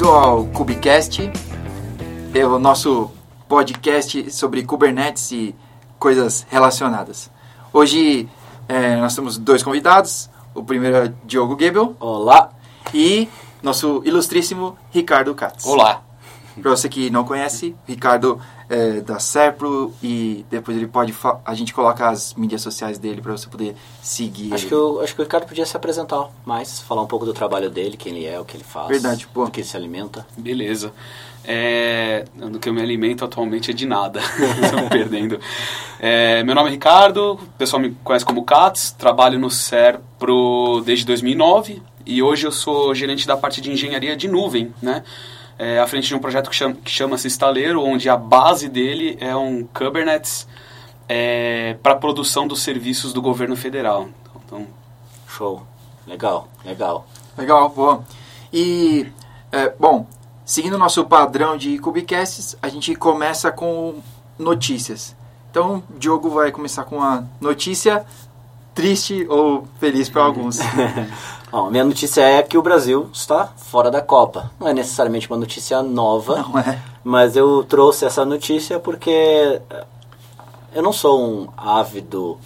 Bem-vindo ao Kubecast, é o nosso podcast sobre Kubernetes e coisas relacionadas. Hoje é, nós temos dois convidados. O primeiro é Diogo Gebel. Olá. E nosso ilustríssimo Ricardo Katz. Olá. Para você que não conhece, Ricardo é da Serpro e depois ele pode a gente coloca as mídias sociais dele para você poder seguir. Acho ele. que eu, acho que o Ricardo podia se apresentar mais, falar um pouco do trabalho dele, quem ele é, o que ele faz. Verdade, pô. Do que ele se alimenta. Beleza. É, do que eu me alimento atualmente é de nada. Estou perdendo. É, meu nome é Ricardo, o pessoal me conhece como Katz, trabalho no Serpro desde 2009 e hoje eu sou gerente da parte de engenharia de nuvem, né? É, à frente de um projeto que, chama, que chama-se Estaleiro, onde a base dele é um Kubernetes é, para produção dos serviços do governo federal. Então, Show. Legal, legal. Legal, pô. E, é, bom, seguindo o nosso padrão de Cubicasts, a gente começa com notícias. Então, o Diogo vai começar com uma notícia triste ou feliz para alguns. Bom, a minha notícia é que o Brasil está fora da Copa. Não é necessariamente uma notícia nova, Não é? mas eu trouxe essa notícia porque eh, eu não sou um ávido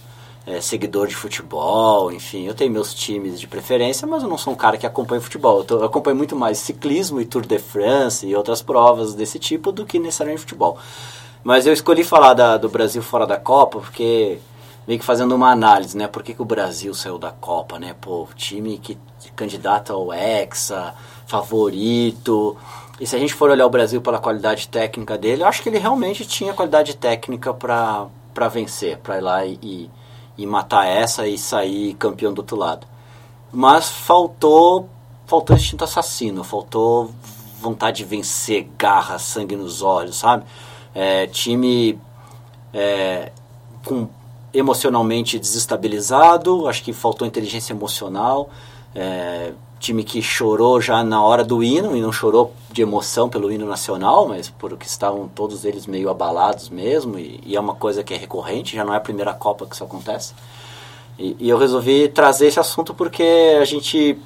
é, seguidor de futebol, enfim, eu tenho meus times de preferência, mas eu não sou um cara que acompanha futebol. Eu, tô, eu acompanho muito mais ciclismo e Tour de France e outras provas desse tipo do que necessariamente futebol. Mas eu escolhi falar da, do Brasil fora da Copa porque meio que fazendo uma análise, né? Por que, que o Brasil saiu da Copa, né? Pô, time que candidata ao Hexa, favorito. E se a gente for olhar o Brasil pela qualidade técnica dele, eu acho que ele realmente tinha qualidade técnica para vencer, para ir lá e, e, matar essa e sair campeão do outro lado. Mas faltou, faltou instinto assassino, faltou vontade de vencer, garra, sangue nos olhos, sabe? É, time é, com emocionalmente desestabilizado, acho que faltou inteligência emocional. É, time que chorou já na hora do hino e não chorou de emoção pelo hino nacional, mas porque estavam todos eles meio abalados mesmo, e, e é uma coisa que é recorrente, já não é a primeira Copa que isso acontece. E, e, eu resolvi trazer esse assunto porque a gente,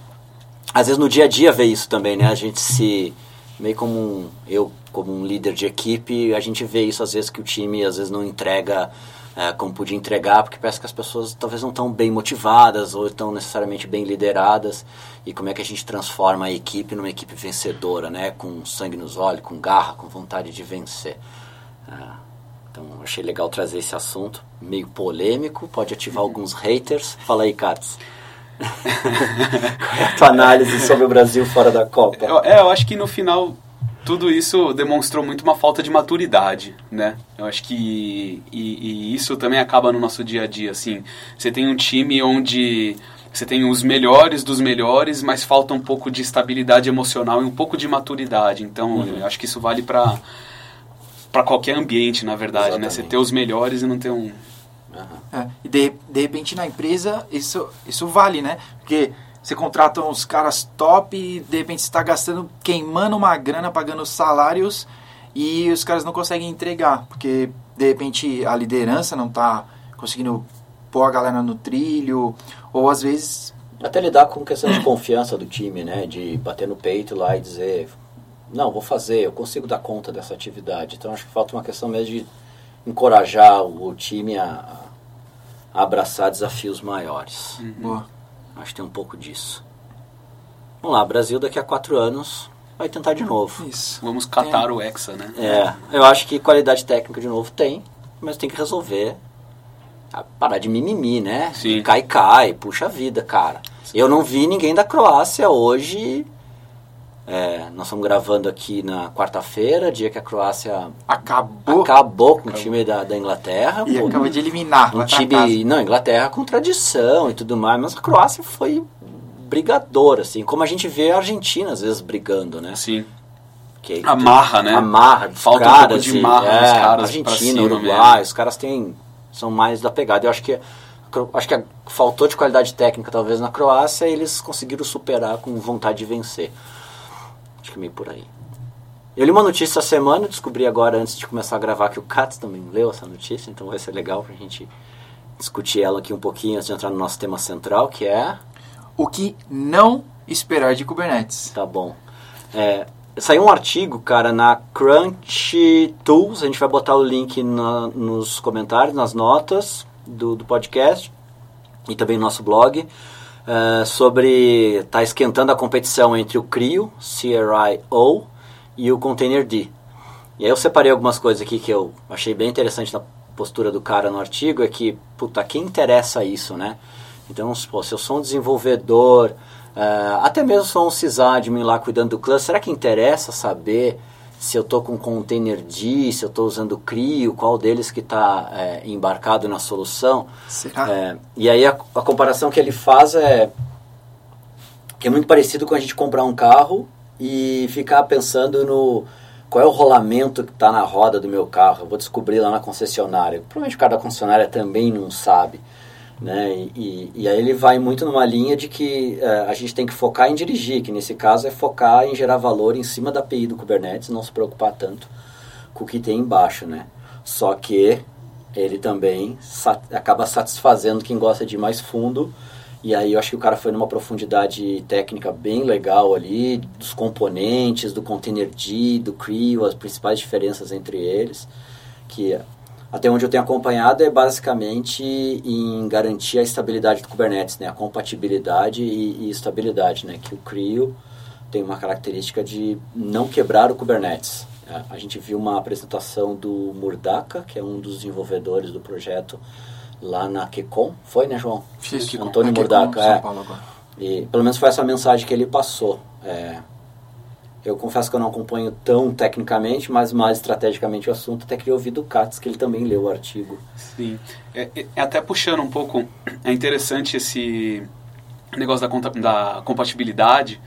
às vezes no dia a dia vê isso também, né? A gente se, meio como um, eu como um líder de equipe, a gente vê isso às vezes que o time às vezes não entrega é, como podia entregar, porque parece que as pessoas talvez não estão bem motivadas ou estão necessariamente bem lideradas. E como é que a gente transforma a equipe numa equipe vencedora, né? Com sangue nos olhos, com garra, com vontade de vencer. É, então, achei legal trazer esse assunto, meio polêmico, pode ativar alguns haters. Fala aí, Katz. Qual é a tua análise sobre o Brasil fora da Copa? É, eu acho que no final tudo isso demonstrou muito uma falta de maturidade, né? Eu acho que e, e, isso também acaba no nosso dia a dia, assim. Você tem um time onde você tem os melhores dos melhores, mas falta um pouco de estabilidade emocional e um pouco de maturidade. Então, uhum. eu acho que isso vale para para qualquer ambiente, na verdade, Exatamente. né? Você ter os melhores e não ter um uhum. é, e de, de repente na empresa isso isso vale, né? Porque você contrata uns caras top e de repente você está gastando, queimando uma grana, pagando salários e os caras não conseguem entregar, porque de repente a liderança não está conseguindo pôr a galera no trilho, ou às vezes. Até lidar com questão de confiança do time, né? De bater no peito lá e dizer: não, vou fazer, eu consigo dar conta dessa atividade. Então acho que falta uma questão mesmo de encorajar o, time a, a abraçar desafios maiores. Uhum. Boa. Acho que tem um pouco disso. Vamos lá, Brasil daqui a quatro anos vai tentar de novo. Isso. Vamos catar o Hexa, né? É, eu acho que qualidade técnica de novo tem, mas tem que resolver parar de mimimi, né? Sim. Cai, cai, puxa vida, cara. Eu não vi ninguém da Croácia hoje. É, nós estamos gravando aqui na quarta-feira, dia que a Croácia acabou, acabou com acabou. o time da, da Inglaterra. E pô, acaba de eliminar. Um time, não, Inglaterra com tradição e tudo mais, mas a Croácia foi brigadora, assim, como a gente vê a Argentina às vezes brigando, né? Sim. Que, amarra, né? Amarra, falta caras, um pouco de marra é, nos caras Argentina, Uruguai, os caras têm são mais da pegada. Eu acho que acho que faltou de qualidade técnica talvez na Croácia e eles conseguiram superar com vontade de vencer. Acho que meio por aí. Eu li uma notícia essa semana, descobri agora antes de começar a gravar que o Katz também leu essa notícia, então vai ser legal pra gente discutir ela aqui um pouquinho antes de entrar no nosso tema central, que é o que não esperar de Kubernetes. Tá bom. É, saiu um artigo, cara, na Crunch Tools. A gente vai botar o link na, nos comentários, nas notas do, do podcast e também no nosso blog. Uh, sobre tá esquentando a competição entre o CRIO, C-R-I-O, e o Containerd. E aí eu separei algumas coisas aqui que eu achei bem interessante na postura do cara no artigo, é que, puta, quem interessa isso, né? Então, pô, se eu sou um desenvolvedor, uh, até mesmo sou um sysadmin lá cuidando do cluster, será que interessa saber se eu estou com Containerd, se eu estou usando CRIO, qual deles que está é, embarcado na solução? É, e aí a, a comparação que ele faz é que é muito parecido com a gente comprar um carro e ficar pensando no qual é o rolamento que está na roda do meu carro. Eu vou descobrir lá na concessionária. Provavelmente o cara da concessionária também não sabe. Né? E, e, aí ele vai muito numa linha de que uh, a gente tem que focar em dirigir, que nesse caso é focar em gerar valor em cima da API do Kubernetes, não se preocupar tanto com o que tem embaixo. Né? Só que ele também sat acaba satisfazendo quem gosta de ir mais fundo e aí eu acho que o cara foi numa profundidade técnica bem legal ali, dos componentes, do Containerd, do CRIO, as principais diferenças entre eles, que até onde eu tenho acompanhado é basicamente em garantir a estabilidade do Kubernetes, né? a compatibilidade e, e estabilidade, né? que o CRIO tem uma característica de não quebrar o Kubernetes. É, a gente viu uma apresentação do Murdaka, que é um dos desenvolvedores do projeto, lá na QCOM. Foi, né, João? Fiz. Antônio Murdaca, é. E pelo menos foi essa mensagem que ele passou. É, eu confesso que eu não acompanho tão tecnicamente, mas mais estrategicamente o assunto, até queria ouvir do Katz, que ele também leu o artigo. Sim. É, é, até puxando um pouco, é interessante esse negócio da, da compatibilidade,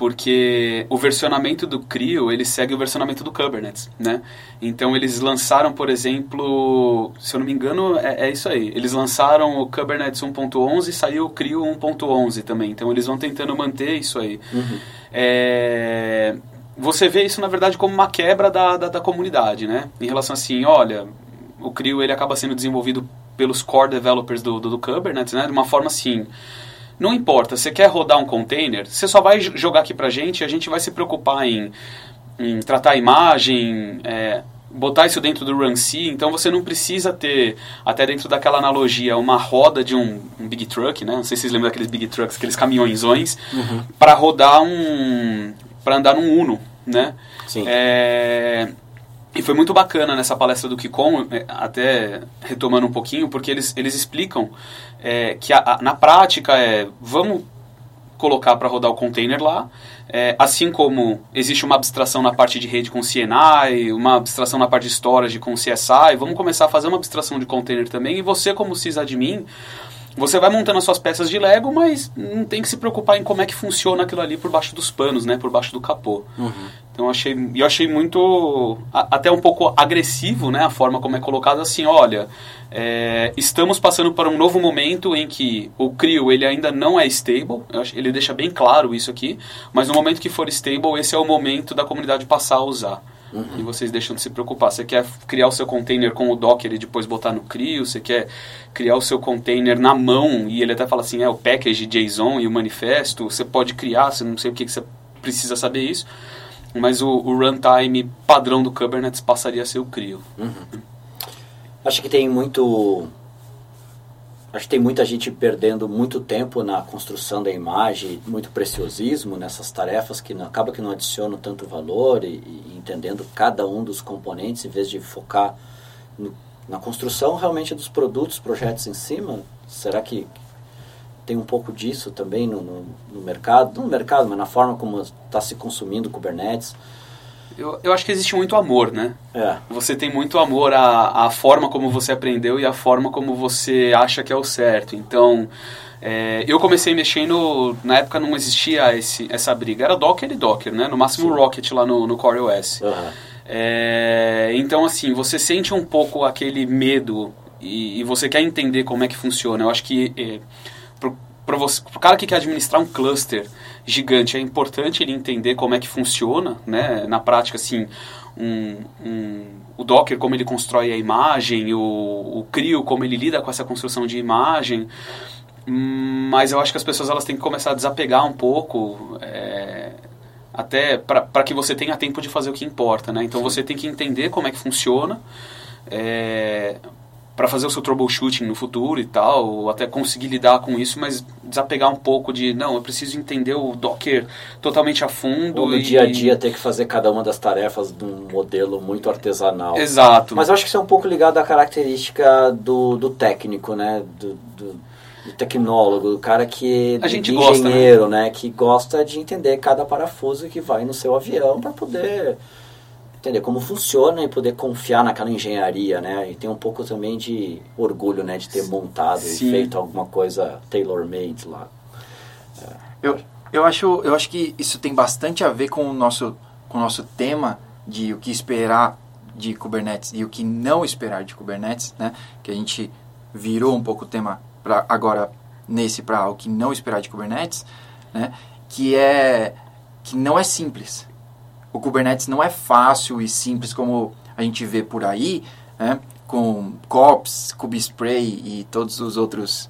porque o versionamento do CRIO ele segue o versionamento do Kubernetes, né? Então eles lançaram, por exemplo, se eu não me engano, é, é isso aí. Eles lançaram o Kubernetes 1.11 e saiu o CRIO 1.11 também. Então eles vão tentando manter isso aí. Uhum. É, você vê isso na verdade como uma quebra da, da, da comunidade, né? Em relação assim, olha, o CRIO ele acaba sendo desenvolvido pelos core developers do, do, do Kubernetes, né? De uma forma assim não importa, você quer rodar um container, você só vai jogar aqui pra gente e a gente vai se preocupar em, em tratar a imagem, é, botar isso dentro do RunC, então você não precisa ter, até dentro daquela analogia, uma roda de um, um Big Truck, né? Não sei se vocês lembram daqueles Big Trucks, aqueles caminhõezões, uhum. para rodar um... para andar num Uno, né? Sim. É, e foi muito bacana nessa palestra do Kikon, é, até retomando um pouquinho, porque eles, eles explicam é, que a, a, na prática é, vamos colocar para rodar o container lá, é, assim como existe uma abstração na parte de rede com CNI, uma abstração na parte de storage com CSI, vamos começar a fazer uma abstração de container também, e você como sysadmin, você vai montando as suas peças de Lego, mas não tem que se preocupar em como é que funciona aquilo ali por baixo dos panos, né, por baixo do capô. Uhum. Então eu achei, eu achei muito, até um pouco agressivo, né, a forma como é colocado assim, olha, é, estamos passando por um novo momento em que o CRIO ele ainda não é stable, ele deixa bem claro isso aqui, mas no momento que for stable, esse é o momento da comunidade passar a usar. Uhum. E vocês deixam de se preocupar. Você quer criar o seu container com o Docker e depois botar no CRIO, você quer criar o seu container na mão e ele até fala assim, é o package JSON e o manifesto, você pode criar, você não sei o que, que você precisa saber isso mas o, o runtime padrão do Kubernetes passaria a ser o CRIO. Uhum. Acho que tem muito acho que tem muita gente perdendo muito tempo na construção da imagem, muito preciosismo nessas tarefas que não, acaba que não adicionam tanto valor e, e, entendendo cada um dos componentes em vez de focar no, na construção realmente dos produtos, projetos em cima. Será que tem um pouco disso também no, no, no mercado, não no mercado, mas na forma como está se consumindo Kubernetes. Eu, eu acho que existe muito amor, né? É. Você tem muito amor à, à forma como você aprendeu e à forma como você acha que é o certo. Então, é, eu comecei mexendo, na época não existia esse, essa briga, era Docker e Docker, né? No máximo Sim. Rocket lá no, no Core OS. Uhum. É, então, assim, você sente um pouco aquele medo e, e, você quer entender como é que funciona. Eu acho que... É, para o cara que quer administrar um cluster gigante, é importante ele entender como é que funciona, né? Na prática, assim, um, um, o Docker, como ele constrói a imagem, o, o CRIO, como ele lida com essa construção de imagem. Mas eu acho que as pessoas elas têm que começar a desapegar um pouco. É, até para que você tenha tempo de fazer o que importa, né? Então você tem que entender como é que funciona é, para fazer o seu troubleshooting no futuro e tal, ou até conseguir lidar com isso, mas desapegar um pouco de, não, eu preciso entender o Docker totalmente a fundo. Ou no e... dia a dia ter que fazer cada uma das tarefas de um modelo muito artesanal. Exato. Mas eu acho que isso é um pouco ligado à característica do, do técnico, né? Do, do, do tecnólogo, do cara que A gente do gosta, engenheiro, né? Que gosta de entender cada parafuso que vai no seu avião para poder entender como funciona e poder confiar naquela engenharia, né? E tem um pouco também de orgulho, né? De ter montado Sim. e feito alguma coisa tailor-made lá. Eu, eu, acho, eu acho que isso tem bastante a ver com o nosso, com o nosso tema de o que esperar de Kubernetes e o que não esperar de Kubernetes, né? Que a gente virou um pouco o tema pra, agora nesse para o que não esperar de Kubernetes, né? Que é que não é simples. O Kubernetes não é fácil e simples como a gente vê por aí, né? Com Kops, Kubespray e todos os outros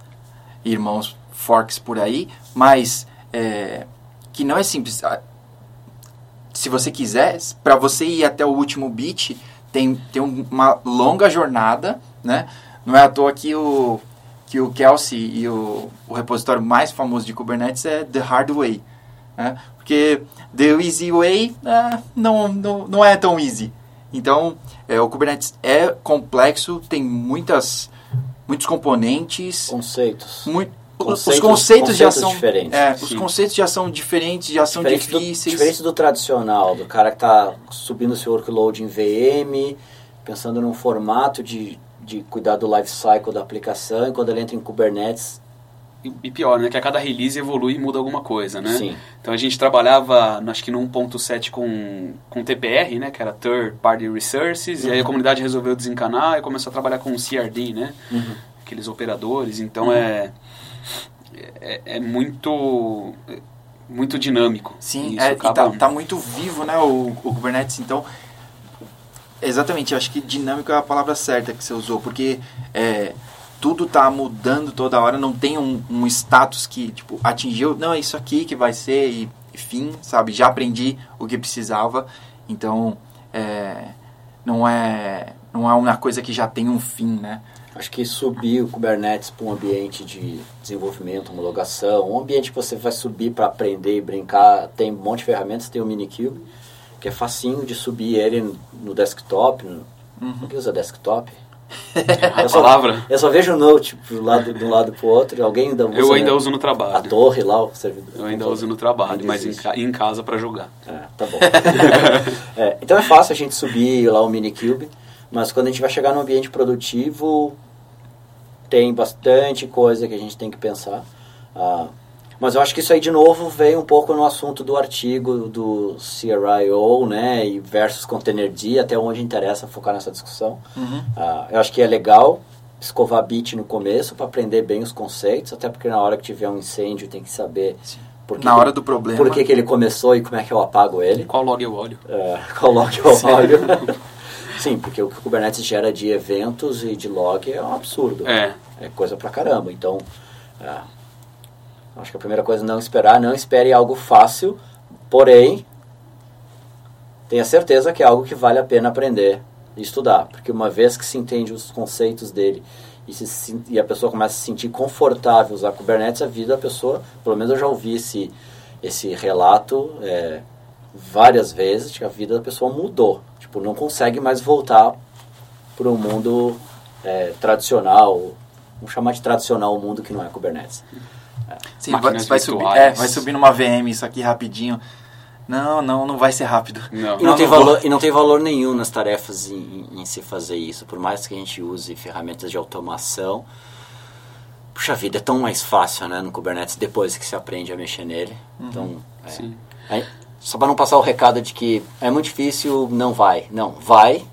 irmãos forks por aí, mas é, que não é simples. Se você quiser, para você ir até o último bit, tem, tem um- uma longa jornada, né? Não é à toa que o, que o Kelsey e o, o repositório mais famoso de Kubernetes é The Hard Way. Né? Porque The Easy Way ah, não, não, não é tão easy. Então, é, o Kubernetes é complexo, tem muitas, muitos componentes, Conceitos. muito, os Conceitos- conceitos, já conceitos são diferentes. é, os conceitos já são diferentes, já são Diferente do, difíceis. diferente do tradicional, do cara que está subindo seu workload em VM, pensando num formato de, de cuidar do life cycle da aplicação, e quando ele entra em Kubernetes, E, pior, né? Que a cada release evolui e muda alguma coisa, né? Sim. Então a gente trabalhava, acho que no 1.7 com, com TPR, né? Que era Third Party Resources. E aí a comunidade resolveu desencanar e começou a trabalhar com CRD, né? Aqueles operadores. Então é, é... É muito... Muito dinâmico. Sim, é, e acaba- tá, tá muito vivo, né, o, o Kubernetes, então... Exatamente, eu acho que dinâmico é a palavra certa que você usou, porque é, tudo tá mudando toda hora, não tem um, um status que, tipo, atingiu, não, é isso aqui que vai ser, e, e fim, sabe? Já aprendi o que precisava, então é, não, é, não é uma coisa que já tem um fim, né? acho que subir o Kubernetes para um ambiente de desenvolvimento, homologação, um ambiente que você vai subir para aprender e brincar, tem um monte de ferramentas, tem o Minikube, que é facinho de subir ele no desktop, no, Alguém usa desktop? A Eu só- palavra Eu só vejo o Note pro lado, de um lado pro outro. Alguém ainda usa eu ainda né, uso no a trabalho. torre lá, o servidor. Eu ainda uso no trabalho, mas em, ca- em casa para jogar. É, tá bom. É, então é fácil a gente subir lá o Minikube, mas quando a gente vai chegar no ambiente produtivo, tem bastante coisa que a gente tem que pensar. Ah, mas eu acho que isso aí, de novo, vem um pouco no assunto do artigo do CRIO, né, e versus Containerd, até onde interessa focar nessa discussão. Uhum. Ah, eu acho que é legal escovar bit no começo para aprender bem os conceitos, até porque na hora que tiver um incêndio tem que saber por que Na hora do problema. por que, que ele começou e como é que eu apago ele. Qual log eu olho? É, coloque o log. Sim, porque o que o Kubernetes gera de eventos e de log é um absurdo. É. É coisa pra caramba. Então, é, acho que a primeira coisa é não esperar. Não espere algo fácil, porém, tenha certeza que é algo que vale a pena aprender e estudar. Porque uma vez que se entende os conceitos dele e, se, e a pessoa começa a se sentir confortável usar Kubernetes, a vida da pessoa, pelo menos eu já ouvi esse, esse relato é, várias vezes, que a vida da pessoa mudou. Tipo, não consegue mais voltar para o mundo é, tradicional, vamos chamar de tradicional o mundo que não é Kubernetes. Sim, vai, vai subir, é, vai subir numa VM isso aqui rapidinho. Não, não, não vai ser rápido. Não. E não, Não, tem não vou. valor, e não tem valor nenhum nas tarefas em, em- em se fazer isso, por mais que a gente use ferramentas de automação. Puxa vida, é tão mais fácil né, no Kubernetes depois que se aprende a mexer nele. Então, é, Sim. Aí, só para não passar o recado de que é muito difícil, não vai. Não, vai,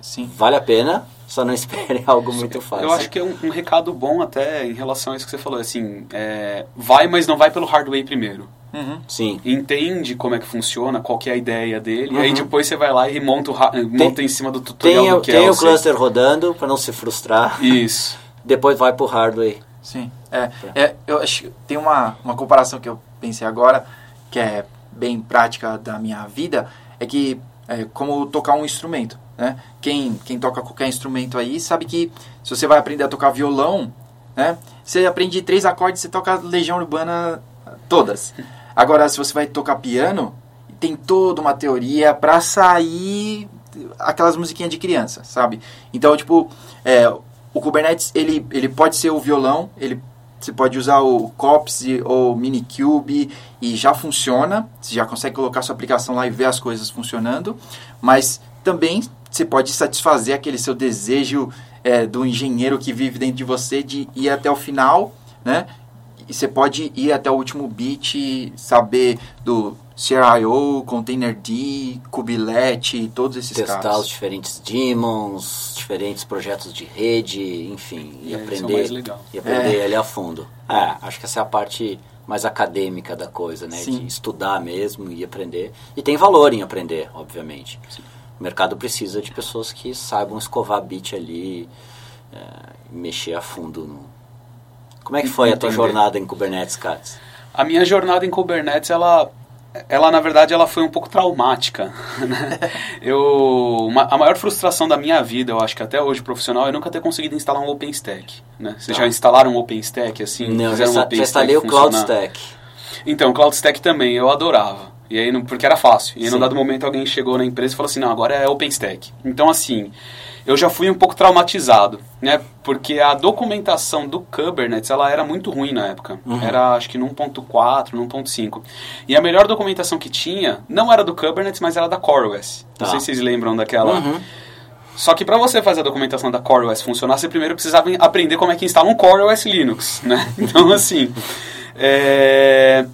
Sim. vale a pena, só não espere algo muito fácil. Eu acho que é um, um recado bom até em relação a isso que você falou. Assim, é, vai, mas não vai pelo hardware primeiro. Uhum. Sim. Entende como é que funciona, qual que é a ideia dele, e aí Uhum. depois você vai lá e monta, o, monta em cima do tutorial Tem, o- do tem o cluster rodando para não se frustrar. Isso. Depois vai pro hardware. Sim. É, é, eu acho que tem uma, uma comparação que eu pensei agora, que é bem prática da minha vida é que é como tocar um instrumento, né? Quem, quem toca qualquer instrumento aí sabe que se você vai aprender a tocar violão, né? Você aprende três acordes, você toca Legião Urbana todas. Agora, se você vai tocar piano, tem toda uma teoria para sair aquelas musiquinhas de criança, sabe? Então, tipo, é, o Kubernetes, ele, ele pode ser o violão, ele você pode usar o Cops ou Minikube e já funciona. Você já consegue colocar sua aplicação lá e ver as coisas funcionando. Mas também você pode satisfazer aquele seu desejo é, do engenheiro que vive dentro de você de ir até o final, né? E você pode ir até o último bit, saber do CRIO, Containerd, Kubelet, todos esses Testar caras. os diferentes daemons, diferentes projetos de rede, enfim, e É, isso é o aprender, e aprender ele a fundo. É, acho que essa é a parte mais acadêmica da coisa, né? Sim. De estudar mesmo e aprender. E tem valor em aprender, obviamente. O mercado precisa de pessoas que saibam escovar bit ali, é, mexer a fundo. No... Como é que foi a tua jornada em Kubernetes, Katz? A minha jornada em Kubernetes, ela, ela na verdade, ela foi um pouco traumática. né? eu, uma- a maior frustração da minha vida, eu acho que até hoje profissional, é nunca ter conseguido instalar um OpenStack. Né? Vocês Tá. já instalaram um OpenStack assim? Não, já, um já instalei o? CloudStack. Então, o CloudStack também, eu adorava. E aí, não- porque era fácil. E aí, num dado momento, alguém chegou na empresa e falou assim, não, agora é OpenStack. Então, assim, eu já fui um pouco traumatizado, né? Porque a documentação do Kubernetes, ela era muito ruim na época. Era, acho que no 1.4, no 1.5. E a melhor documentação que tinha, não era do Kubernetes, mas era da CoreOS. Tá. Não sei se vocês lembram daquela... Uhum. Só que para você fazer a documentação da CoreOS funcionar, você primeiro precisava aprender como é que instala um CoreOS Linux, né? Então, assim... é,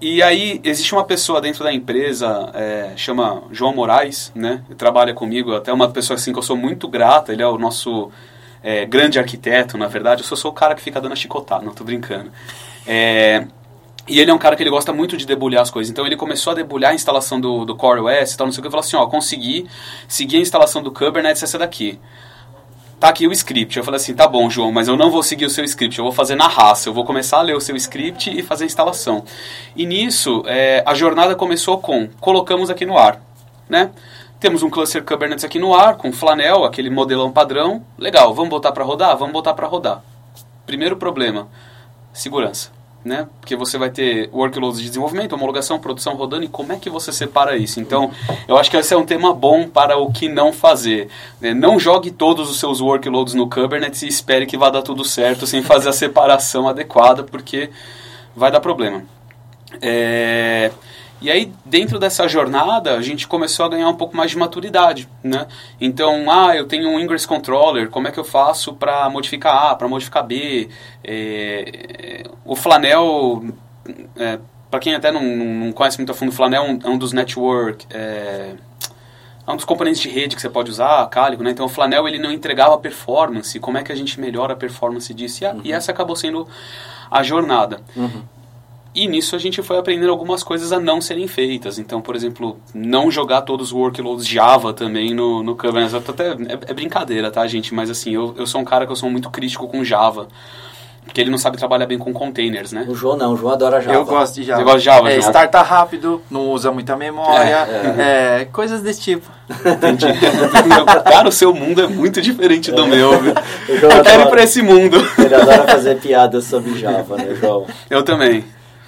E aí, existe uma pessoa dentro da empresa, é, chama João Moraes, né? Trabalha comigo, até uma pessoa assim que eu sou muito grata, ele é o nosso é, grande arquiteto, na verdade. Eu só sou o cara que fica dando a chicotada, não tô brincando. É, e ele é um cara que ele gosta muito de debulhar as coisas. Então ele começou a debulhar a instalação do, do Core OS e tal, não sei o que. Ele falou assim, ó, consegui seguir a instalação do Kubernetes essa daqui. Tá aqui o script. Eu falei assim, tá bom, João, mas eu não vou seguir o seu script. Eu vou fazer na raça. Eu vou começar a ler o seu script e fazer a instalação. E nisso, é, a jornada começou com, colocamos aqui no ar, né? Temos um cluster Kubernetes aqui no ar, com Flanel, aquele modelão padrão. Legal, vamos botar para rodar? Vamos botar para rodar. Primeiro problema, segurança. Né? Porque você vai ter workloads de desenvolvimento, homologação, produção rodando, e como é que você separa isso? Então, eu acho que esse é um tema bom para o que não fazer. né? Não jogue todos os seus workloads no Kubernetes e espere que vá dar tudo certo sem fazer a separação adequada, porque vai dar problema. É, E aí, dentro dessa jornada, a gente começou a ganhar um pouco mais de maturidade, né? Então, ah, eu tenho um Ingress Controller, como é que eu faço para modificar A, para modificar B? É, o Flanel, é, para quem até não, não conhece muito a fundo, o Flanel é um, é um dos network... É, é um dos componentes de rede que você pode usar, Cálico, né? Então o Flanel ele não entregava performance. Como é que a gente melhora a performance disso? E, a- e essa acabou sendo a jornada. E nisso a gente foi aprendendo algumas coisas a não serem feitas. Então, por exemplo, não jogar todos os workloads Java também no, no Kubernetes. Eu tô Até, é, é brincadeira, tá, gente? Mas assim, eu, eu sou um cara que eu sou muito crítico com Java. Porque ele não sabe trabalhar bem com containers, né? O João não, o João adora Java. Eu gosto de Java. Você gosta de Java, É, João? starta rápido, não usa muita memória, é, coisas desse tipo. Entendi. cara, o seu mundo é muito diferente do meu. viu? O João Eu quero ir pra esse mundo. Ele adora fazer piadas sobre Java, né, João? Eu também.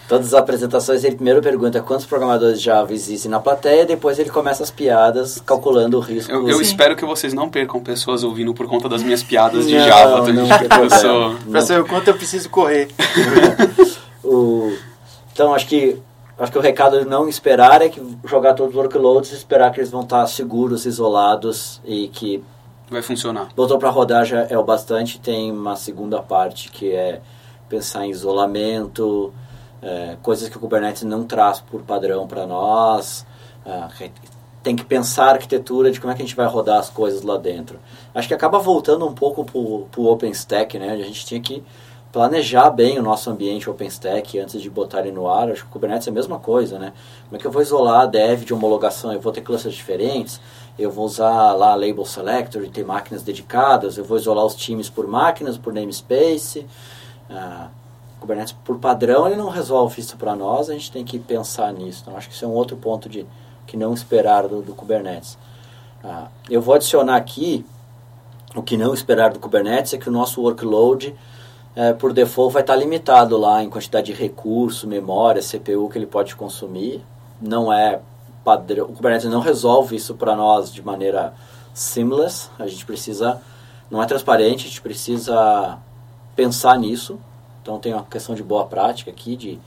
Todas as apresentações ele primeiro pergunta quantos programadores de Java existem na plateia, depois ele começa as piadas calculando o risco. Eu, eu espero que vocês não percam pessoas ouvindo por conta das minhas piadas de Não, Java não também. tem Eu sou... Pra saber o quanto eu preciso correr. O- Então acho que acho que o recado de não esperar é que jogar todos os workloads e esperar que eles vão estar seguros, isolados e que Vai funcionar. botou para rodar já é o bastante. Tem uma segunda parte que é pensar em isolamento, é, coisas que o Kubernetes não traz por padrão para nós. Ah, re- tem que pensar a arquitetura de como é que a gente vai rodar as coisas lá dentro. Acho que acaba voltando um pouco para o OpenStack, né? A gente tinha que planejar bem o nosso ambiente OpenStack antes de botar ele no ar. Acho que o Kubernetes é a mesma coisa, né? Como é que eu vou isolar a dev de homologação? Eu vou ter clusters diferentes, eu vou usar lá Label Selector e ter máquinas dedicadas, eu vou isolar os times por máquinas, por namespace. Ah, Kubernetes, por padrão, ele não resolve isso para nós, a gente tem que pensar nisso. Então, acho que isso é um outro ponto de que não esperar do, do Kubernetes. Ah, eu vou adicionar aqui o que não esperar do Kubernetes é que o nosso workload, é, por default, vai estar limitado lá em quantidade de recurso, memória, CPU que ele pode consumir. Não é padrão. O Kubernetes não resolve isso para nós de maneira seamless. A gente precisa, não é transparente, a gente precisa pensar nisso. Então tem uma questão de boa prática aqui, de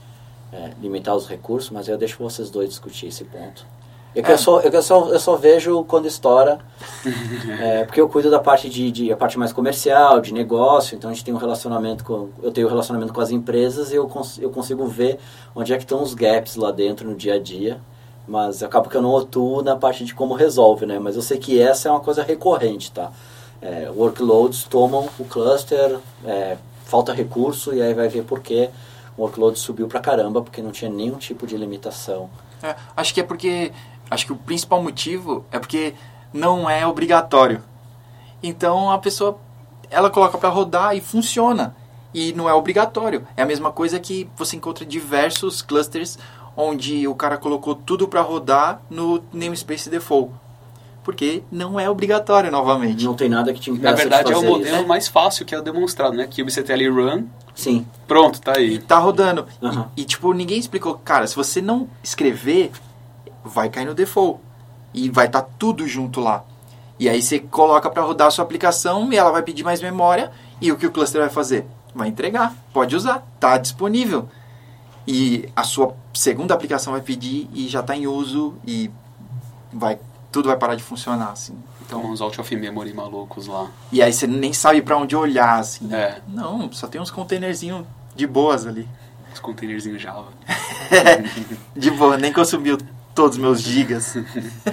é, limitar os recursos, mas eu deixo vocês dois discutir esse ponto. Eu, é. eu, só, eu, só, eu só vejo quando estoura, é, porque eu cuido da parte de, de, a parte mais comercial, de negócio, então a gente tem um relacionamento com, eu tenho um relacionamento com as empresas e eu, cons, eu consigo ver onde é que estão os gaps lá dentro no dia a dia, mas acaba que eu não atuo na parte de como resolve, né? Mas eu sei que essa é uma coisa recorrente, tá? É, workloads tomam o cluster, é, falta recurso e aí vai ver por que o workload subiu pra caramba, porque não tinha nenhum tipo de limitação. É, acho que é porque Acho que o principal motivo é porque não é obrigatório. Então a pessoa ela coloca para rodar e funciona. E não é obrigatório. É a mesma coisa que você encontra diversos clusters onde o cara colocou tudo para rodar no namespace default. Porque não é obrigatório novamente. Não tem nada que te impeça Na verdade, é o modelo isso. mais fácil que é demonstrado, né? kubectl run. Sim. Pronto, tá aí. E tá rodando. Uhum. E, e, tipo, ninguém explicou, cara, se você não escrever, vai cair no default. E vai estar tá tudo junto lá. E aí você coloca para rodar a sua aplicação e ela vai pedir mais memória. E o que o cluster vai fazer? Vai entregar. Pode usar. Está disponível. E a sua segunda aplicação vai pedir e já está em uso e vai tudo vai parar de funcionar assim. Então, uns out of memory malucos lá. E aí você nem sabe para onde olhar assim. É. Não, só tem uns containerzinhos de boas ali. Os containerzinhos Java. de boa, nem consumiu todos os meus gigas.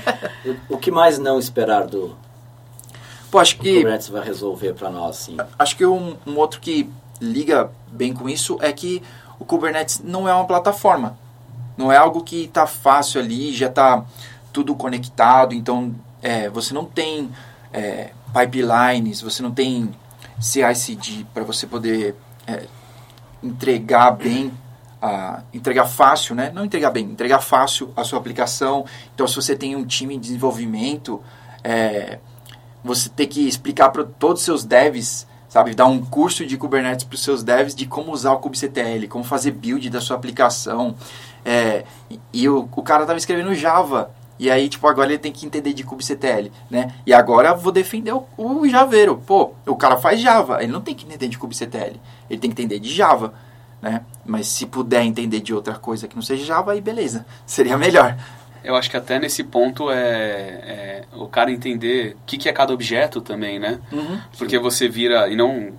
o que mais não esperar do Pô, acho que, Kubernetes vai resolver para nós? Sim. Acho que um, um, outro que liga bem com isso é que o Kubernetes não é uma plataforma. Não é algo que está fácil ali, já está tudo conectado. Então, é, você não tem é, pipelines, você não tem CI/CD para você poder é, entregar bem a entregar fácil, né? Não entregar bem, entregar fácil a sua aplicação. Então, se você tem um time de desenvolvimento, é, você tem que explicar para todos os seus devs, sabe? Dar um curso de Kubernetes para os seus devs de como usar o kubectl, como fazer build da sua aplicação. É, e o, o cara estava escrevendo Java. E aí, tipo, agora ele tem que entender de kubectl, né? E agora eu vou defender o, o Javeiro. Pô, o cara faz Java, ele não tem que entender de kubectl. Ele tem que entender de Java né? Mas se puder entender de outra coisa que não seja Java, aí beleza, seria melhor. Eu acho que até nesse ponto é, é o cara entender o que, que é cada objeto também, né? Uhum, Porque você vira, e não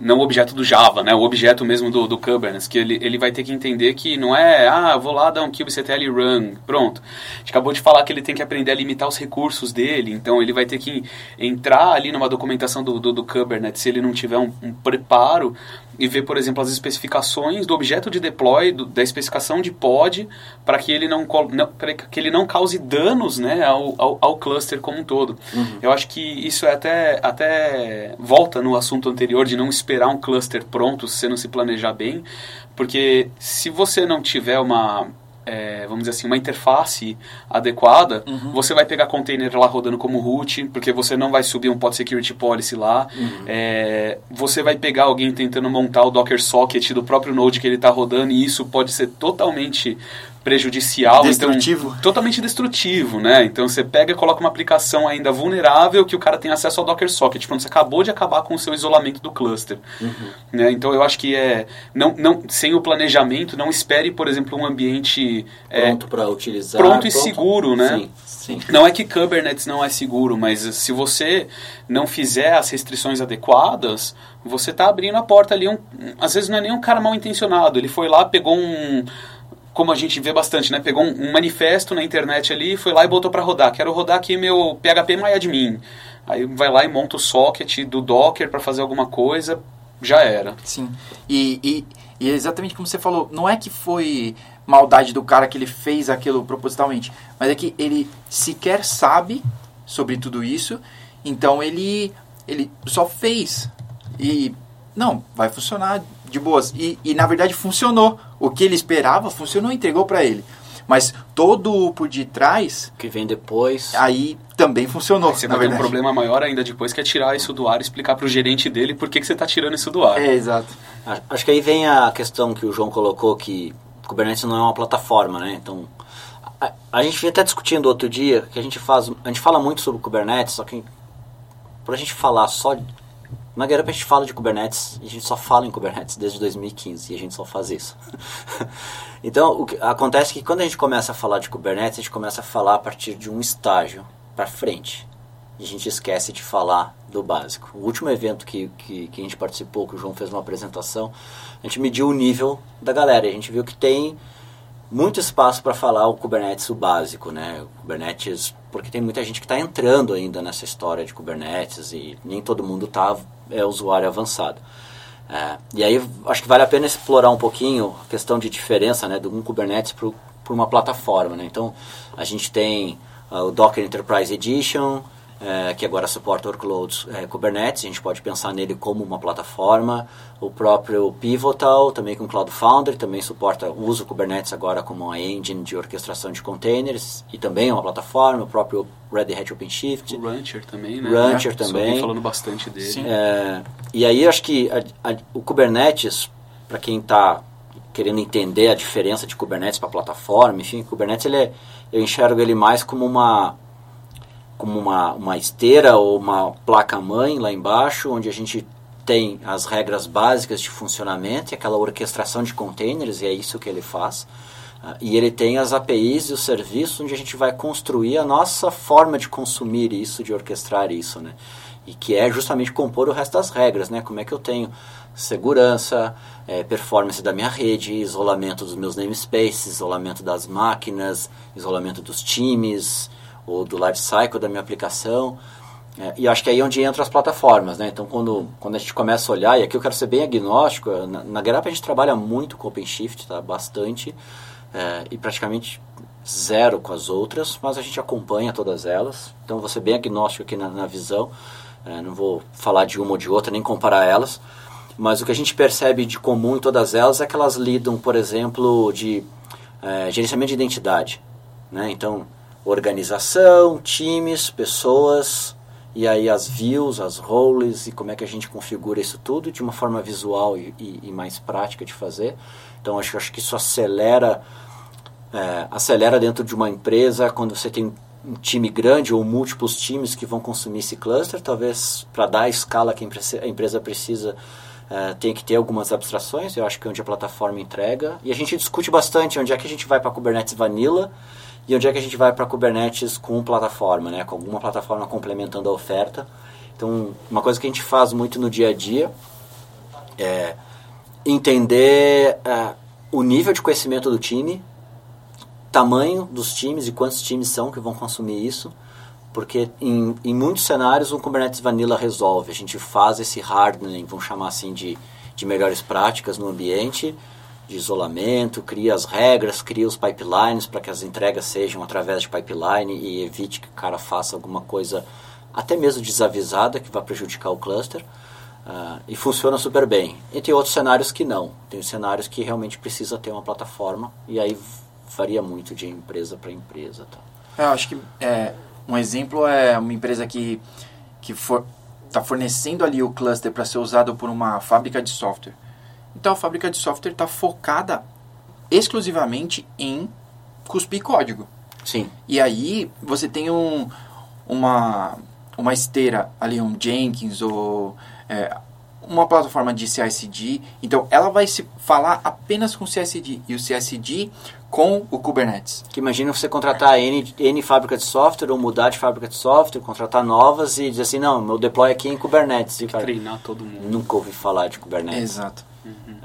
não o objeto do Java, né? O objeto mesmo do, do Kubernetes, que ele, ele vai ter que entender que não é, ah, vou lá dar um kubectl run, pronto. A gente acabou de falar que ele tem que aprender a limitar os recursos dele, então ele vai ter que entrar ali numa documentação do, do, do Kubernetes se ele não tiver um, um preparo e ver, por exemplo, as especificações do objeto de deploy, do, da especificação de pod, para que ele não, não que ele não cause danos né, ao, ao, ao cluster como um todo. Uhum. Eu acho que isso é até, até volta no assunto anterior de não esperar um cluster pronto se você não se planejar bem, porque se você não tiver uma é, vamos dizer assim, uma interface adequada, uhum. você vai pegar container lá rodando como root, porque você não vai subir um pod security policy lá. Uhum. É, você vai pegar alguém tentando montar o Docker socket do próprio node que ele está rodando, e isso pode ser totalmente prejudicial, destrutivo. Então, totalmente destrutivo, né? Então você pega e coloca uma aplicação ainda vulnerável que o cara tem acesso ao Docker Socket, quando você acabou de acabar com o seu isolamento do cluster, uhum. né? Então eu acho que é não, não sem o planejamento não espere, por exemplo, um ambiente pronto é, para utilizar, pronto e seguro, né? Sim. Sim. Não é que Kubernetes não é seguro, mas se você não fizer as restrições adequadas, você está abrindo a porta ali. Um, às vezes não é nem um cara mal intencionado. Ele foi lá, pegou um, como a gente vê bastante, né? Pegou um, um manifesto na internet ali, foi lá e botou para rodar. Quero rodar aqui meu PHP MyAdmin. Aí vai lá e monta o socket do Docker para fazer alguma coisa, já era. Sim. E, e, e, exatamente como você falou, não é que foi maldade do cara que ele fez aquilo propositalmente, mas é que ele sequer sabe sobre tudo isso, então ele, ele só fez. E não, vai funcionar de boas. E, e na verdade funcionou. O que ele esperava funcionou, entregou para ele. Mas todo o por detrás, O que vem depois. aí também funcionou. Aí você na vai ter um problema maior ainda depois que é tirar isso do ar e explicar pro gerente dele por que, que você tá tirando isso do ar. É, exato. A- Acho que aí vem a questão que o João colocou que Kubernetes não é uma plataforma, né? Então, a, a gente vinha até discutindo outro dia que a gente faz, a gente fala muito sobre Kubernetes, só que pra gente falar só de- na Guerra a gente fala de Kubernetes a gente só fala em Kubernetes desde 2015 e a gente só faz isso. então, o que acontece é que quando a gente começa a falar de Kubernetes, a gente começa a falar a partir de um estágio para frente. E a gente esquece de falar do básico. O último evento que, que, que a gente participou, que o João fez uma apresentação, a gente mediu o nível da galera. A gente viu que tem muito espaço para falar o Kubernetes, o básico, né? O Kubernetes, porque tem muita gente que está entrando ainda nessa história de Kubernetes e nem todo mundo tá, é usuário avançado. É, e aí acho que vale a pena explorar um pouquinho a questão de diferença né, de um Kubernetes para uma plataforma. Né? Então a gente tem ah, o Docker Enterprise Edition, é, que agora suporta workloads é, Kubernetes, a gente pode pensar nele como uma plataforma. O próprio Pivotal, também com Cloud Foundry, também suporta, usa o Kubernetes agora como uma engine de orquestração de containers e também é uma plataforma. O próprio Red Hat OpenShift. O Rancher também, né? Rancher Só também. falando bastante dele. É, e aí eu acho que a- a- o Kubernetes, para quem está querendo entender a diferença de Kubernetes para plataforma, enfim, o Kubernetes ele é- eu enxergo ele mais como uma como uma, uma esteira ou uma placa-mãe lá embaixo, onde a gente tem as regras básicas de funcionamento e aquela orquestração de containers, e é isso que ele faz. Ah, E ele tem as APIs e os serviços onde a gente vai construir a nossa forma de consumir isso, de orquestrar isso, né? E que é justamente compor o resto das regras, né? Como é que eu tenho segurança, eh, performance da minha rede, isolamento dos meus namespaces, isolamento das máquinas, isolamento dos times, ou do life cycle da minha aplicação. É, e acho que aí é onde entram as plataformas, né? Então, quando, quando a gente começa a olhar, e aqui eu quero ser bem agnóstico, na, na GetUp a gente trabalha muito com OpenShift, tá? Bastante, é, e praticamente zero com as outras, mas a gente acompanha todas elas. Então, vou ser bem agnóstico aqui na, na visão. É, não vou falar de uma ou de outra, nem comparar elas. Mas o que a gente percebe de comum em todas elas é que elas lidam, por exemplo, de é, gerenciamento de identidade. Né? Então, organização, times, pessoas, e aí as views, as roles, e como é que a gente configura isso tudo de uma forma visual e, e- e mais prática de fazer. Então, acho, acho que isso acelera, é, acelera dentro de uma empresa quando você tem um time grande ou múltiplos times que vão consumir esse cluster, talvez para dar a escala que a empresa- precisa, é, tem que ter algumas abstrações, eu acho que é onde a plataforma entrega. E a gente discute bastante onde é que a gente vai para Kubernetes Vanilla e onde é que a gente vai para Kubernetes com plataforma, né? com alguma plataforma complementando a oferta. Então, uma coisa que a gente faz muito no dia a dia é entender é, o nível de conhecimento do time, tamanho dos times e quantos times são que vão consumir isso, porque em, em muitos cenários o Kubernetes Vanilla resolve. A gente faz esse hardening, vamos chamar assim, de, de melhores práticas no ambiente, de isolamento, cria as regras, cria os pipelines para que as entregas sejam através de pipeline e evite que o cara faça alguma coisa até mesmo desavisada que vai prejudicar o cluster. Ah, e funciona super bem. E tem outros cenários que não. Tem cenários que realmente precisa ter uma plataforma e aí varia muito de empresa para empresa. Tá? Eu acho que é, um exemplo é uma empresa que que for, está fornecendo ali o cluster para ser usado por uma fábrica de software. Então a fábrica de software está focada exclusivamente em cuspir código. Sim. E aí você tem um, uma, uma esteira ali, um Jenkins ou é, uma plataforma de CI/CD. Então ela vai se falar apenas com o CI/CD e o CI/CD com o Kubernetes. Que imagina você contratar N, N fábrica de software ou mudar de fábrica de software, contratar novas e dizer assim, não, meu deploy aqui é em Kubernetes. E, cara, Treinar todo mundo. nunca ouvi falar de Kubernetes. Exato.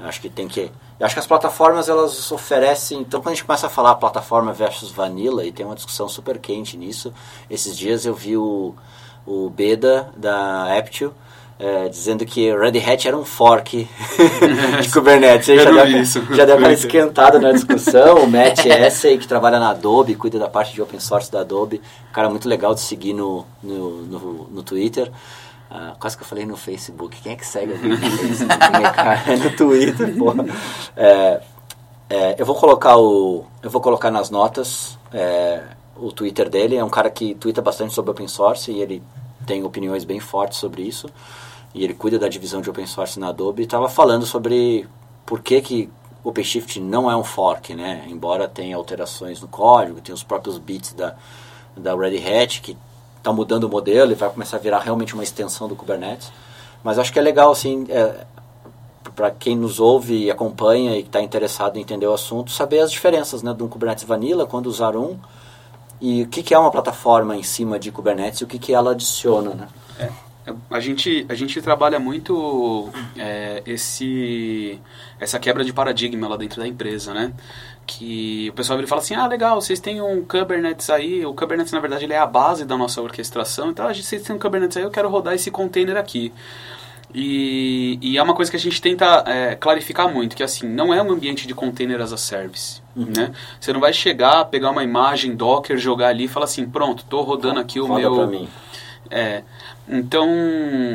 Acho que tem que. Acho que as plataformas elas oferecem. Então, quando a gente começa a falar plataforma versus vanilla, e tem uma discussão super quente nisso. Esses dias eu vi o, o Beda da Aptio eh, dizendo que Red Hat era um fork de Kubernetes. Já, deu, isso. já deu aquela esquentada na discussão. O Matt Essay, que trabalha na Adobe, cuida da parte de open source da Adobe. Um cara muito legal de seguir no, no, no, no Twitter. Ah, quase que eu falei no Facebook. Quem é que segue alguém no Facebook? né, no Twitter, porra. É, é, eu vou colocar o. Eu vou colocar nas notas é, o Twitter dele. É um cara que twitta bastante sobre open source e ele tem opiniões bem fortes sobre isso. E ele cuida da divisão de open source na Adobe. Estava falando sobre por que, que OpenShift não é um fork, né? Embora tenha alterações no código, tem os próprios bits da, da Red Hat que está mudando o modelo e vai começar a virar realmente uma extensão do Kubernetes. Mas acho que é legal, assim, é, para quem nos ouve e acompanha e está interessado em entender o assunto, saber as diferenças né, de um Kubernetes Vanilla, quando usar um, e o que, que é uma plataforma em cima de Kubernetes e o que, que ela adiciona. Né? É, a, gente, a gente trabalha muito é, esse, essa quebra de paradigma lá dentro da empresa, né? Que o pessoal ele fala assim, ah, legal, vocês têm um Kubernetes aí, o Kubernetes na verdade ele é a base da nossa orquestração, então a gente, vocês têm um Kubernetes aí, eu quero rodar esse container aqui. E, e é uma coisa que a gente tenta é, clarificar muito, que assim, não é um ambiente de container as a service, uhum. né? Você não vai chegar, pegar uma imagem Docker, jogar ali e falar assim, pronto, estou rodando aqui o Fala meu... Pra mim. É, então,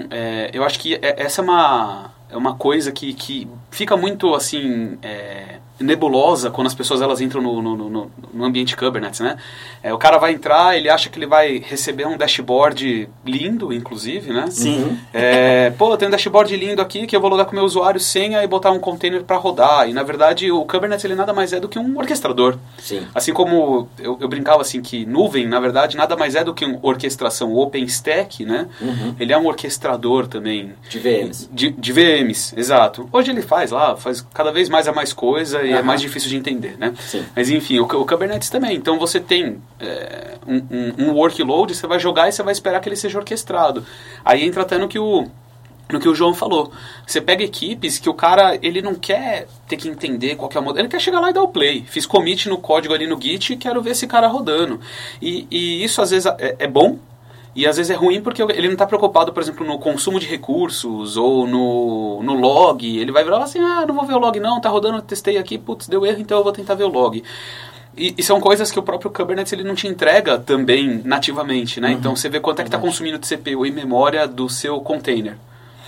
é, eu acho que é, essa é uma, é uma coisa que, que fica muito, assim... É, nebulosa quando as pessoas elas entram no, no, no, no ambiente Kubernetes, né? É, o cara vai entrar, ele acha que ele vai receber um dashboard lindo, inclusive, né? Sim. É, pô, tem um dashboard lindo aqui que eu vou logar com o meu usuário senha e botar um container para rodar. E na verdade o Kubernetes ele nada mais é do que um orquestrador. Sim. Assim como eu, eu brincava assim que nuvem, na verdade, nada mais é do que uma orquestração OpenStack, né? Uhum. Ele é um orquestrador também. De VMs. De, de VMs, exato. Hoje ele faz lá, faz cada vez mais a mais coisa e é mais difícil de entender, né? Sim. Mas enfim, o, o Kubernetes também. Então você tem é, um, um, um, workload, você vai jogar e você vai esperar que ele seja orquestrado. Aí entra até no que o no que o João falou. Você pega equipes que o cara, ele não quer ter que entender qual é o modelo, ele quer chegar lá e dar o play. Fiz commit no código ali no Git e quero ver esse cara rodando. E, e isso às vezes é, é bom, e às vezes é ruim porque ele não está preocupado, por exemplo, no consumo de recursos ou no, no log. Ele vai virar assim, ah, não vou ver o log não, tá rodando, testei aqui, putz, deu erro, então eu vou tentar ver o log. E, e, são coisas que o próprio Kubernetes ele não te entrega também nativamente, né? Uhum. Então você vê quanto é que está consumindo de CPU e memória do seu container.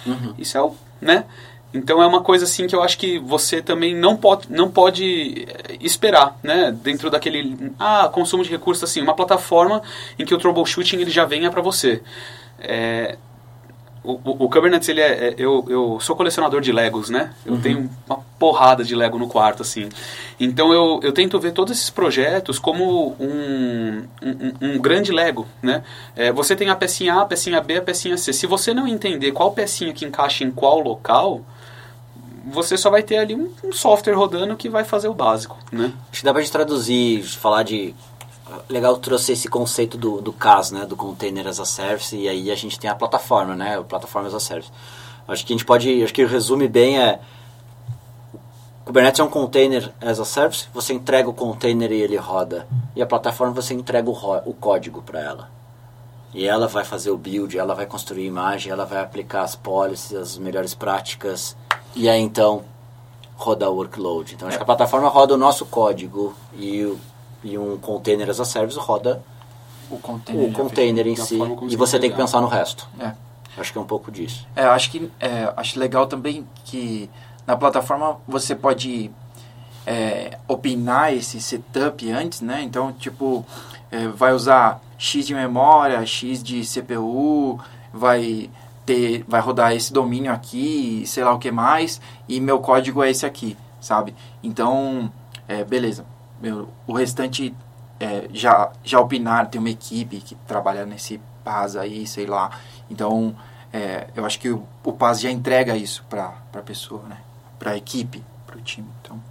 Uhum. Isso é o, né? Então é uma coisa assim que eu acho que você também não pode, não pode eh, esperar, né? Dentro daquele ah, consumo de recursos assim, uma plataforma em que o troubleshooting ele já venha para você. É, o, o, o, Kubernetes ele é, é, eu, eu sou colecionador de Legos, né? Eu Uhum. tenho uma porrada de Lego no quarto assim. Então eu, eu tento ver todos esses projetos como um, um, um grande Lego, né? É, você tem a pecinha A, a pecinha B, a pecinha C. Se você não entender qual pecinha que encaixa em qual local, você só vai ter ali um, um software rodando que vai fazer o básico, né? Acho que dá pra gente traduzir, falar de. Legal trouxe esse conceito do, do CAS, né? Do Container as a Service, e aí a gente tem a plataforma, né? O Plataforma as a Service. Acho que a gente pode. Acho que resume bem é. Kubernetes é um container as a service, você entrega o container e ele roda. E a plataforma você entrega o, o código para ela. E ela vai fazer o build, ela vai construir imagem, ela vai aplicar as policies, as melhores práticas. E aí então roda o workload. Então acho que a plataforma roda o nosso código e, o, e um container as a service roda o container, o container em si. E você tem que pensar no resto. É. Acho que é um pouco disso. É, acho que é, acho legal também que na plataforma você pode é, opinar esse setup antes, né? Então, tipo, é, vai usar X de memória, X de CPU, vai ter, vai rodar esse domínio aqui, sei lá o que mais, e meu código é esse aqui, sabe? Então, é, beleza. Meu, o restante é, já, já opinar, tem uma equipe que trabalha nesse PAS aí, sei lá. Então, é, eu acho que o, o PAS já entrega isso para a pessoa, né? Para a equipe, para o time. Então,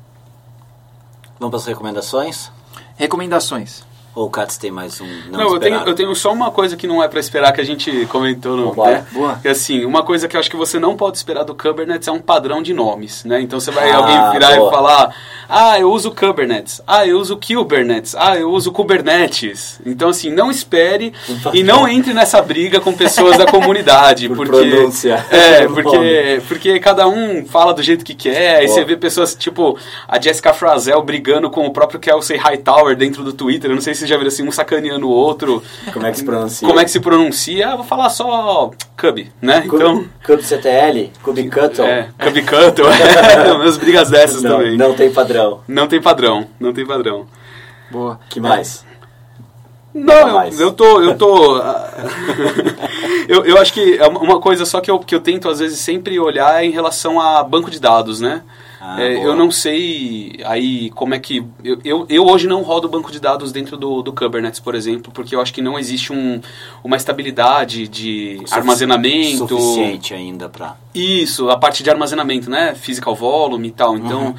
Vamos para as recomendações? recomendações. Ou o Katz tem mais um não, Não, eu, tenho, eu tenho só uma coisa que não é para esperar que a gente comentou no. Vambora. Né? Boa. Que, assim, uma coisa que eu acho que você não pode esperar do Kubernetes é um padrão de nomes, né? Então você vai Ah, alguém virar boa. e falar: "Ah, eu uso Kubernetes. Ah, eu uso Kubernetes. Ah, eu uso Kubernetes". Então assim, não espere e não entre nessa briga com pessoas da comunidade, Por porque pronúncia. É, porque porque cada um fala do jeito que quer, aí Boa. você vê pessoas tipo a Jessica Frazel brigando com o próprio Kelsey Hightower dentro do Twitter. Eu não sei se vocês já viram assim, um sacaneando o outro. Como é que se pronuncia? Como é que se pronuncia? Eu vou falar só Cub, né? Então, Cub CTL, Cub Cuttle. é, Cub Cuttle, é, umas brigas dessas não, também. não tem padrão. Não tem padrão, não tem padrão. Boa. que mais? Não, mais. eu, eu tô. Eu, tô ah, eu, eu acho que é uma- coisa só que eu, que eu tento às vezes sempre olhar é em relação a banco de dados, né? Ah, É, eu não sei aí como é que. Eu, eu, eu hoje não rodo banco de dados dentro do, do Kubernetes, por exemplo, porque eu acho que não existe um, uma estabilidade de Sufici- armazenamento. Suficiente ainda pra... Isso, a parte de armazenamento, né? Physical volume e tal. Então,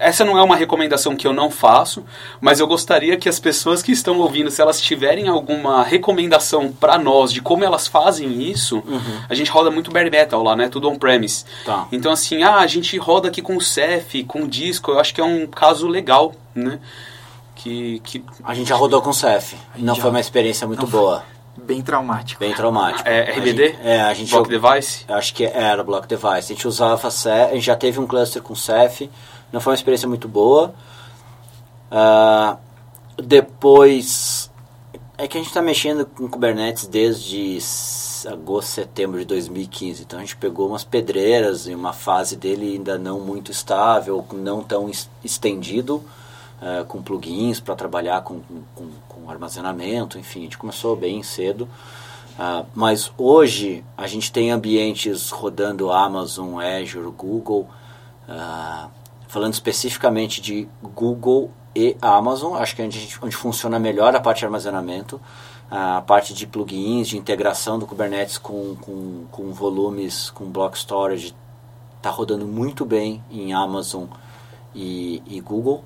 essa não é uma recomendação que eu não faço, mas eu gostaria que as pessoas que estão ouvindo, se elas tiverem alguma recomendação para nós de como elas fazem isso, a gente roda muito bare metal lá, né? Tudo on-premise. Tá. Então, assim, ah, a gente roda aqui com o Ceph, com o disco, eu acho que é um caso legal, né? Que, que A gente já rodou com o Cef. Não já- foi uma experiência muito boa. Bem traumático. Bem traumática. É A RBD? gente- é, a gente Block jogou- Device? Acho que era Block Device. A gente usava Ceph, a gente já teve um cluster com Ceph, não foi uma experiência muito boa. Ah, depois, é que a gente está mexendo com Kubernetes desde agosto, setembro de 2015. Então a gente pegou umas pedreiras em uma fase dele ainda não muito estável, não tão es- estendido, ah, com plugins para trabalhar com, com, com armazenamento, enfim, a gente começou bem cedo. Ah, mas hoje a gente tem ambientes rodando Amazon, Azure, Google. ah, falando especificamente de Google e Amazon, acho que é onde, onde funciona melhor a parte de armazenamento, a parte de plugins, de integração do Kubernetes com, com, com volumes, com block storage, está rodando muito bem em Amazon e, e Google.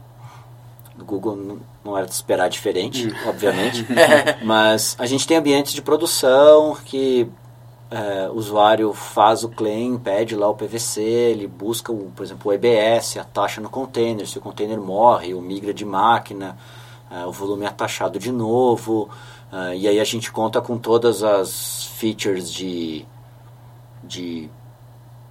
Google não, não era de esperar diferente, obviamente. Mas a gente tem ambientes de produção que é, o usuário faz o claim, pede lá o PVC, ele busca, o, por exemplo, o EBS, a taxa no container. Se o container morre, ou migra de máquina, é, o volume é taxado de novo. é, e aí a gente conta com todas as features de, de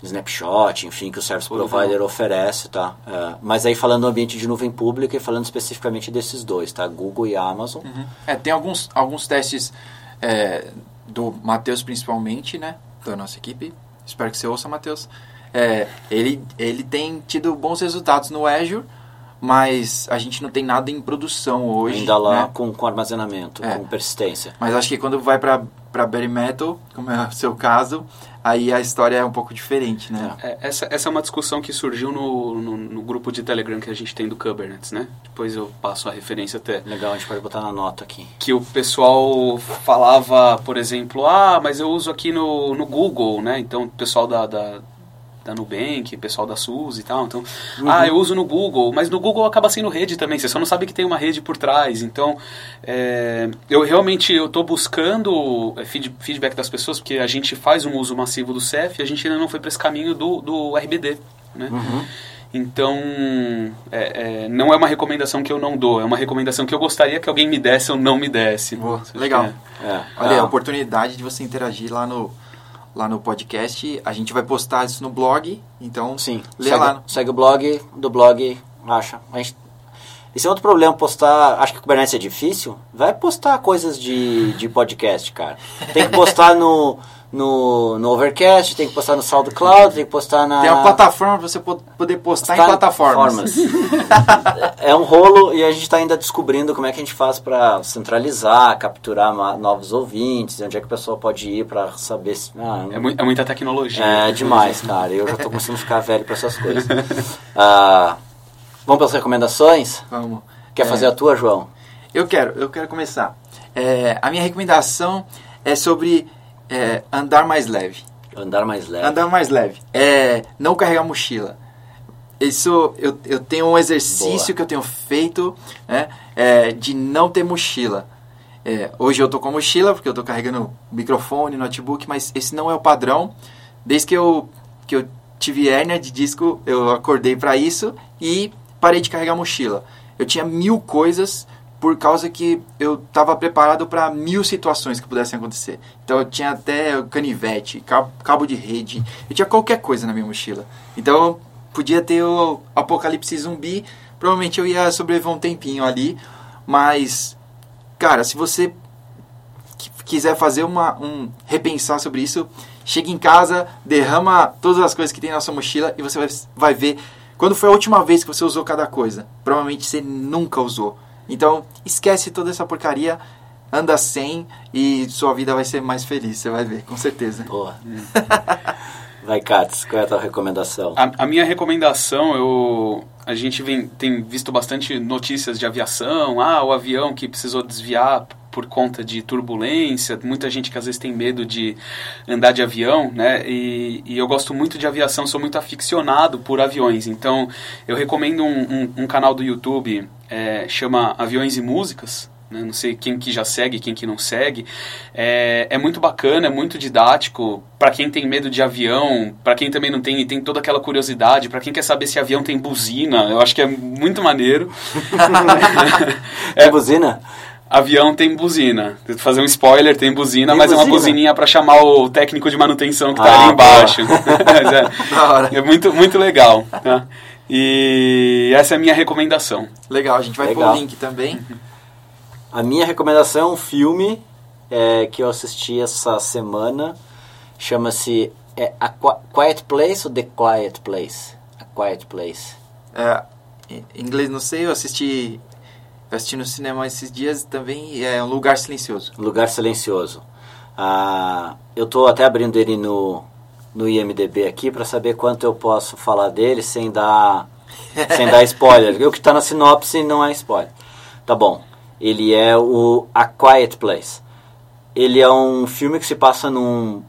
snapshot, enfim, que o service Tudo provider oferece, tá? É, mas aí falando do ambiente de nuvem pública e falando especificamente desses dois, tá? Google e Amazon. É, tem alguns, alguns testes é, do Matheus principalmente, né? Da nossa equipe. Espero que você ouça, Matheus. É, ele, ele tem tido bons resultados no Azure, mas a gente não tem nada em produção hoje. ainda lá né? com, com armazenamento, É. com persistência. Mas acho que quando vai pra, pra Bare Metal, como é o seu caso, aí a história é um pouco diferente, né? É, essa, essa é uma discussão que surgiu no, no, no grupo de Telegram que a gente tem do Kubernetes, né? Depois eu passo a referência até. Legal, a gente pode botar na nota aqui. Que o pessoal falava, por exemplo, ah, mas eu uso aqui no, no Google, né? Então, o pessoal da, da, da Nubank, pessoal da SUS e tal. Então, ah, eu uso no Google, mas no Google acaba sendo rede também. Você só não sabe que tem uma rede por trás. Então, é, eu realmente eu estou buscando é, feed- feedback das pessoas, porque a gente faz um uso massivo do CEF e a gente ainda não foi para esse caminho do, do RBD, né? Então, é, é, não é uma recomendação que eu não dou, é uma recomendação que eu gostaria que alguém me desse ou não me desse. Legal. é. É. Olha, a Ah, oportunidade de você interagir lá no, lá no podcast. A gente vai postar isso no blog, então Sim, lê segue, lá. segue o blog, do blog, acha. A gente, esse é outro problema, postar. Acho que o Kubernetes é difícil. Vai postar coisas de, de podcast, cara. Tem que postar no, no, no Overcast, tem que postar no SoundCloud, tem que postar na. Tem uma plataforma para você po- poder postar em Tá plataformas. é um rolo e a gente está ainda descobrindo como é que a gente faz para centralizar, capturar novos ouvintes, onde é que a pessoa pode ir para saber se. Ah, É, mui- é muita tecnologia. é demais, cara. Eu já tô começando a ficar velho para essas coisas. Ah, vamos pelas recomendações? Vamos. Quer É, fazer a tua, João? Eu quero, eu quero começar. É, a minha recomendação é sobre é, andar mais leve. Andar mais leve. Andar mais leve. É, não carregar mochila. Isso, eu, eu tenho um exercício Boa. que eu tenho feito né, é, de não ter mochila. É, hoje eu tô com mochila porque eu tô carregando microfone, notebook, mas esse não é o padrão. Desde que eu, que eu tive hérnia de disco, eu acordei para isso e parei de carregar mochila. Eu tinha mil coisas por causa que eu estava preparado para mil situações que pudessem acontecer. Então eu tinha até canivete, cabo, de rede, eu tinha qualquer coisa na minha mochila. Então podia ter o apocalipse zumbi, provavelmente eu ia sobreviver um tempinho ali, mas cara, se você qui- quiser fazer uma, um repensar sobre isso, chega em casa, derrama todas as coisas que tem na sua mochila e você vai, vai ver quando foi a última vez que você usou cada coisa. Provavelmente você nunca usou. Então, esquece toda essa porcaria, anda sem e sua vida vai ser mais feliz, você vai ver, com certeza. Boa. Vai, Katz, qual é a tua recomendação? A, a minha recomendação, eu, a gente vem, tem visto bastante notícias de aviação, ah, o avião que precisou desviar por conta de turbulência, muita gente que às vezes tem medo de andar de avião, né? E, e eu gosto muito de aviação, sou muito aficionado por aviões, então eu recomendo um, um, um canal do YouTube, é, chama Aviões e Músicas, né? não sei quem que já segue, quem que não segue. É, é muito bacana, é muito didático. Para quem tem medo de avião, para quem também não tem e tem toda aquela curiosidade, para quem quer saber se avião tem buzina, eu acho que é muito maneiro. É buzina? Avião tem buzina. Vou Fazer um spoiler, tem buzina, Tem mas é uma buzina? buzininha para chamar o técnico de manutenção que tá Ah, ali embaixo. Mas é, é muito, muito legal. Tá? E essa é a minha recomendação. Legal, a gente vai Legal. pôr o link também. A minha recomendação é um filme é, que eu assisti essa semana. Chama-se é, A Qui- Quiet Place ou The Quiet Place? A Quiet Place. É, em inglês não sei, eu assisti, eu assisti no cinema esses dias também, e é um lugar silencioso. Lugar Silencioso. Ah, eu tô até abrindo ele no, no IMDB aqui para saber quanto eu posso falar dele sem dar, sem dar spoiler. O que está na sinopse não é spoiler. Tá bom. Ele é o A Quiet Place. Ele é um filme que se passa num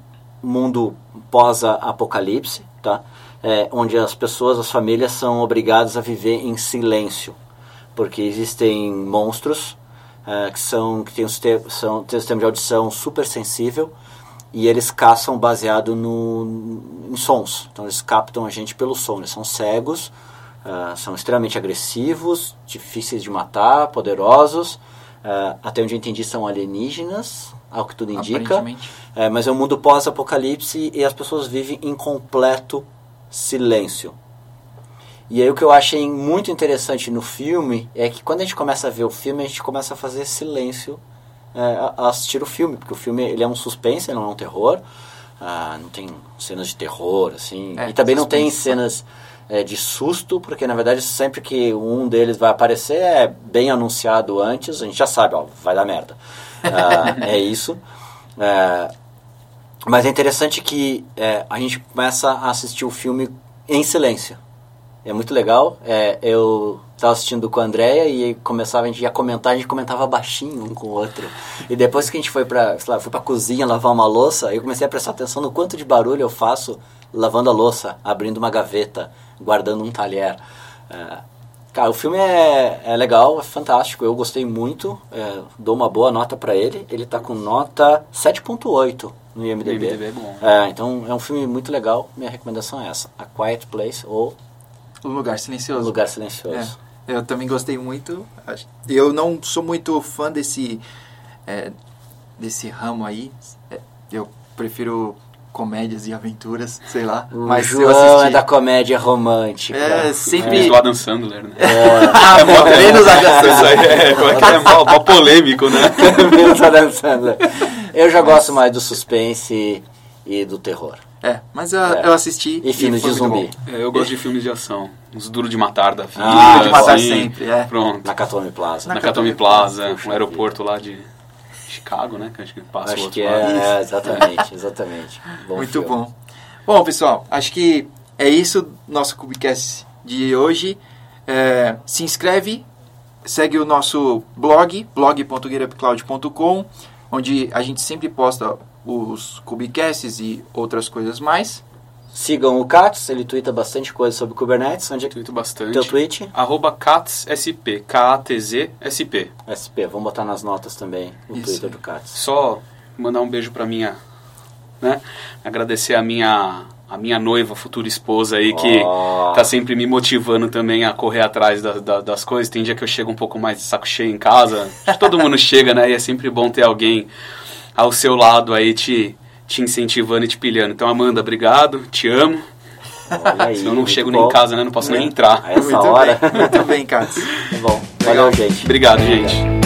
mundo pós-apocalipse, tá? É, onde as pessoas, as famílias são obrigadas a viver em silêncio, porque existem monstros é, que são que têm um, sistema, são, têm um sistema de audição super sensível e eles caçam baseado no, em sons. Então eles captam a gente pelo som. Eles são cegos, ah, são extremamente agressivos, difíceis de matar, poderosos. Ah, até onde eu entendi são alienígenas, ao que tudo indica. É, mas é um mundo pós-apocalipse e as pessoas vivem em completo silêncio. E aí o que eu achei muito interessante no filme é que quando a gente começa a ver o filme, a gente começa a fazer silêncio é, a, assistir o filme, porque o filme ele é um suspense, não é um terror, ah, não tem cenas de terror, assim, É, e também não tem suspense. cenas é, de susto, porque na verdade sempre que um deles vai aparecer é bem anunciado antes, a gente já sabe, ó, vai dar merda. Ah, é isso. É, mas é interessante que a gente começa a assistir o filme em silêncio. É muito legal. É, eu estava assistindo com a Andrea e começava, a gente ia comentar, a gente comentava baixinho um com o outro. E depois que a gente foi pra, sei lá, fui pra cozinha lavar uma louça, eu comecei a prestar atenção no quanto de barulho eu faço lavando a louça, abrindo uma gaveta, guardando um talher. É, cara, o filme é, é legal, é fantástico, eu gostei muito, é, dou uma boa nota pra ele. Ele tá com nota 7.8 no IMDb. IMDb é bom. É, então é um filme muito legal. Minha recomendação é essa: A Quiet Place ou O lugar O silencioso. Lugar Silencioso. É, eu também gostei muito. Eu não sou muito fã desse, é, desse ramo aí. É, eu prefiro comédias e aventuras, sei lá. O Mas eu João assisti. é da comédia romântica. É, É sempre. do Adam Sandler, né? Ah, menos a Isso aí é, como é que é mó, mó polêmico, né? Menos Adam Sandler. Eu já gosto mais do suspense e do terror. É, mas eu, É. eu assisti. E filmes de zumbi. É, eu gosto de filmes de ação. Uns duro de matar da vida. Ah, Duro de matar assim. sempre, é. Pronto. Nakatomi Plaza. Na Nakatomi Plaza, Puxa um aeroporto lá de Chicago, né? Que acho que passa o Acho outro que lado. é, é, exatamente, exatamente. Bom Muito filme. bom. Bom, pessoal, acho que é isso nosso Cubicast de hoje. É, se inscreve, segue o nosso blog, blog.getupcloud.com, onde a gente sempre posta os Cubicasts e outras coisas mais. Sigam o Katz, ele twitta bastante coisa sobre Kubernetes. Onde é que bastante. teu tweet? Arroba CatsSP, K-A-T-Z-S-P. SP, vamos botar nas notas também o Isso. Twitter do Katz. Só mandar um beijo pra minha, né? Agradecer a minha, a minha noiva, futura esposa aí, que Ó. tá sempre me motivando também a correr atrás da- da- das coisas. Tem dia que eu chego um pouco mais de saco cheio em casa. Todo mundo chega, né? E é sempre bom ter alguém ao seu lado aí te, te incentivando e te pilhando. Então, Amanda, obrigado, te amo. Olha aí, Senão eu não chego bom. nem em casa, né? Não posso nem entrar. A essa muito hora. bem, muito bem, Katz. Tá bom. Valeu, gente. Obrigado, gente.